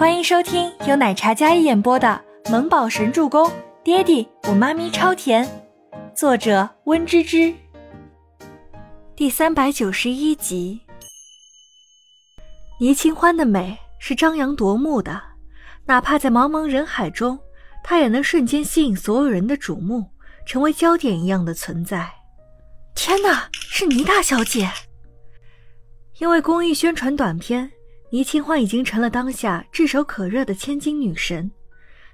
欢迎收听由奶茶嘉一演播的《萌宝神助攻》，爹地我妈咪超甜，作者温芝芝。第三百九十一集。倪清欢的美是张扬夺目的，哪怕在茫茫人海中，她也能瞬间吸引所有人的瞩目，成为焦点一样的存在。天哪，是倪大小姐！因为公益宣传短片。倪清欢已经成了当下炙手可热的千金女神，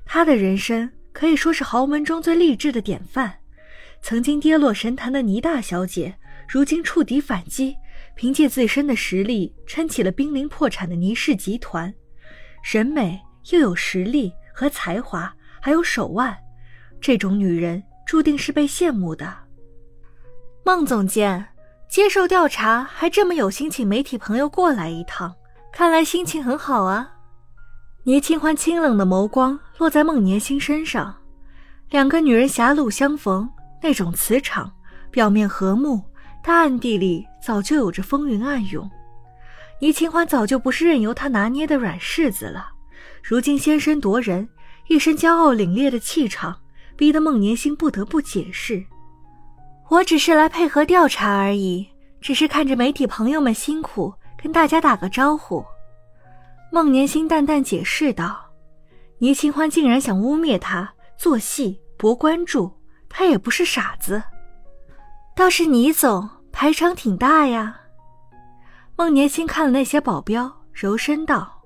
她的人生可以说是豪门中最励志的典范。曾经跌落神坛的倪大小姐，如今触底反击，凭借自身的实力撑起了濒临破产的倪氏集团。审美又有实力和才华，还有手腕，这种女人注定是被羡慕的。孟总监接受调查，还这么有心请媒体朋友过来一趟。看来心情很好啊！倪清欢清冷的眸光落在孟年星身上，两个女人狭路相逢，那种磁场，表面和睦，但暗地里早就有着风云暗涌。倪清欢早就不是任由他拿捏的软柿子了，如今先声夺人，一身骄傲凛冽的气场，逼得孟年星不得不解释：“我只是来配合调查而已，只是看着媒体朋友们辛苦。”跟大家打个招呼，孟年星淡淡解释道：“倪清欢竟然想污蔑他做戏博关注，他也不是傻子。倒是倪总排场挺大呀。”孟年星看了那些保镖，柔声道：“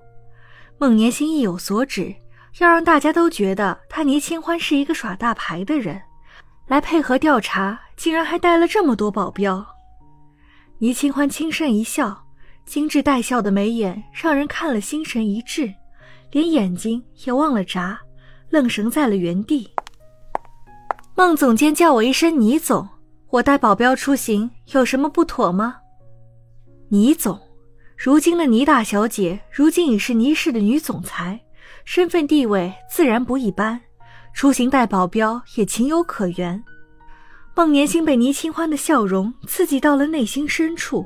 孟年星意有所指，要让大家都觉得他倪清欢是一个耍大牌的人，来配合调查，竟然还带了这么多保镖。”倪清欢轻声一笑。精致带笑的眉眼让人看了心神一滞，连眼睛也忘了眨，愣神在了原地。孟总监叫我一声倪总，我带保镖出行有什么不妥吗？倪总，如今的倪大小姐，如今已是倪氏的女总裁，身份地位自然不一般，出行带保镖也情有可原。孟年星被倪清欢的笑容刺激到了内心深处。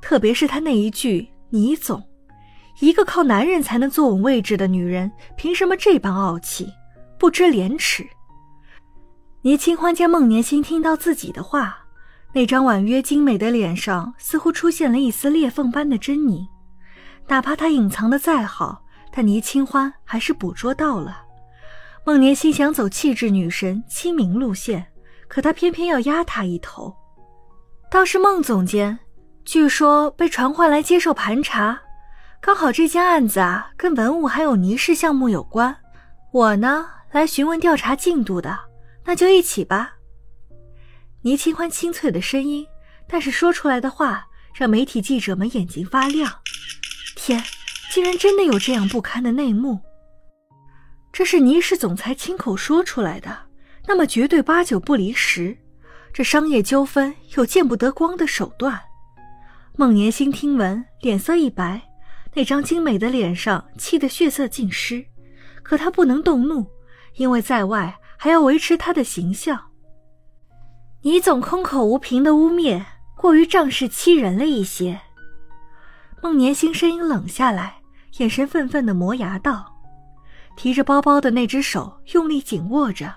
特别是他那一句“倪总”，一个靠男人才能坐稳位置的女人，凭什么这般傲气，不知廉耻？倪清欢见孟年星听到自己的话，那张婉约精美的脸上似乎出现了一丝裂缝般的狰狞。哪怕他隐藏的再好，但倪清欢还是捕捉到了。孟年星想走气质女神亲民路线，可他偏偏要压她一头。倒是孟总监。据说被传唤来接受盘查，刚好这件案子啊跟文物还有泥氏项目有关，我呢来询问调查进度的，那就一起吧。倪清欢清脆的声音，但是说出来的话让媒体记者们眼睛发亮。天，竟然真的有这样不堪的内幕！这是倪氏总裁亲口说出来的，那么绝对八九不离十。这商业纠纷有见不得光的手段。孟年星听闻，脸色一白，那张精美的脸上气得血色尽失。可他不能动怒，因为在外还要维持他的形象。你总空口无凭的污蔑，过于仗势欺人了一些。孟年星声音冷下来，眼神愤愤的磨牙道：“提着包包的那只手用力紧握着，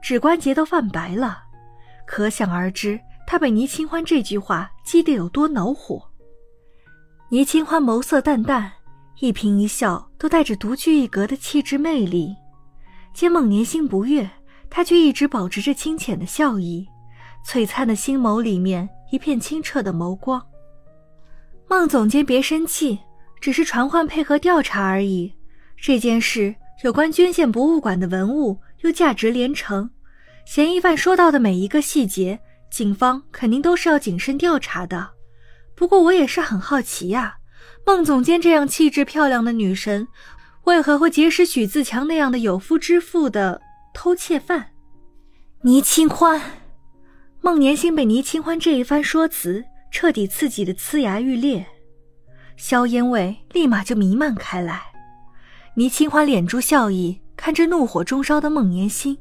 指关节都泛白了，可想而知。”他被倪清欢这句话激得有多恼火。倪清欢眸色淡淡，一颦一笑都带着独具一格的气质魅力。见孟年心不悦，他却一直保持着清浅的笑意，璀璨的星眸里面一片清澈的眸光。孟总监别生气，只是传唤配合调查而已。这件事有关捐献博物馆的文物，又价值连城，嫌疑犯说到的每一个细节。警方肯定都是要谨慎调查的，不过我也是很好奇呀，孟总监这样气质漂亮的女神，为何会结识许自强那样的有夫之妇的偷窃犯？倪清欢，孟年星被倪清欢这一番说辞彻底刺激的呲牙欲裂，硝烟味立马就弥漫开来。倪清欢敛住笑意，看着怒火中烧的孟年星，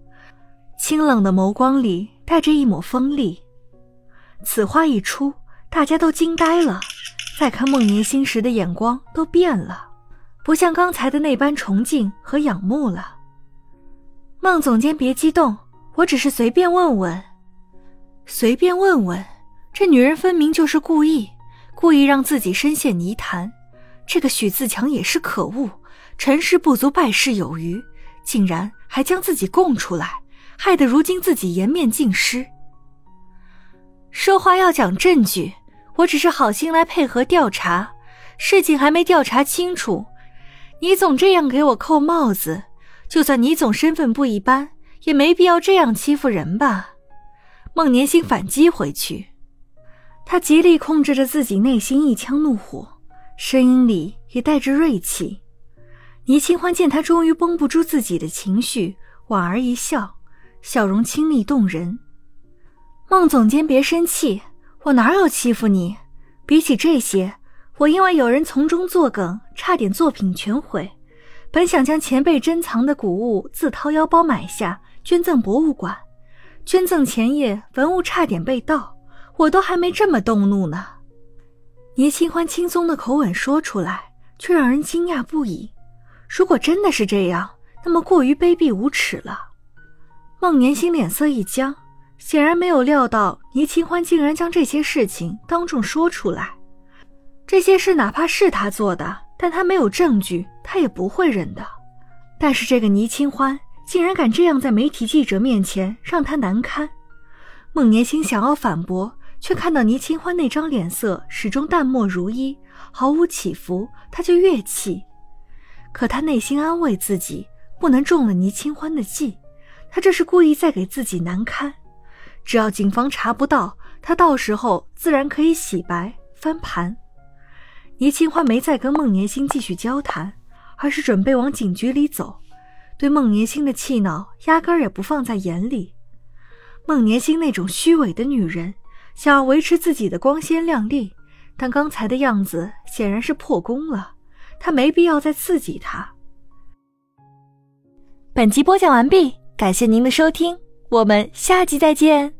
清冷的眸光里。带着一抹锋利，此话一出，大家都惊呆了。再看孟年星时的眼光都变了。不像刚才的那般崇敬和仰慕了。孟总监别激动，我只是随便问问，随便问问。这女人分明就是故意，故意让自己深陷泥潭。这个许自强也是可恶，成事不足败事有余，竟然还将自己供出来，害得如今自己颜面尽失。说话要讲证据，我只是好心来配合调查，事情还没调查清楚，你总这样给我扣帽子，就算你总身份不一般，也没必要这样欺负人吧？孟年星反击回去。他极力控制着自己内心一腔怒火，声音里也带着锐气。倪清欢见他终于绷不住自己的情绪，莞尔一笑，笑容清丽动人。孟总监别生气，我哪有欺负你？比起这些，我因为有人从中作梗，差点作品全毁。本想将前辈珍藏的古物自掏腰包买下，捐赠博物馆，捐赠前夜文物差点被盗。我都还没这么动怒呢，倪清欢轻松的口吻说出来，却让人惊讶不已。如果真的是这样，那么过于卑鄙无耻了。孟年星脸色一僵，显然没有料到倪清欢竟然将这些事情当众说出来。这些事哪怕是他做的，但他没有证据，他也不会认的。但是这个倪清欢竟然敢这样在媒体记者面前让他难堪。孟年星想要反驳。却看到倪清欢那张脸色始终淡漠如一，毫无起伏，他就越气。可他内心安慰自己，不能中了倪清欢的计，他这是故意在给自己难堪。只要警方查不到，他到时候自然可以洗白翻盘。倪清欢没再跟孟年星继续交谈，而是准备往警局里走，对孟年星的气恼压根儿也不放在眼里。孟年星那种虚伪的女人。想要维持自己的光鲜亮丽，但刚才的样子显然是破功了。他没必要再刺激他。本集播讲完毕，感谢您的收听，我们下集再见。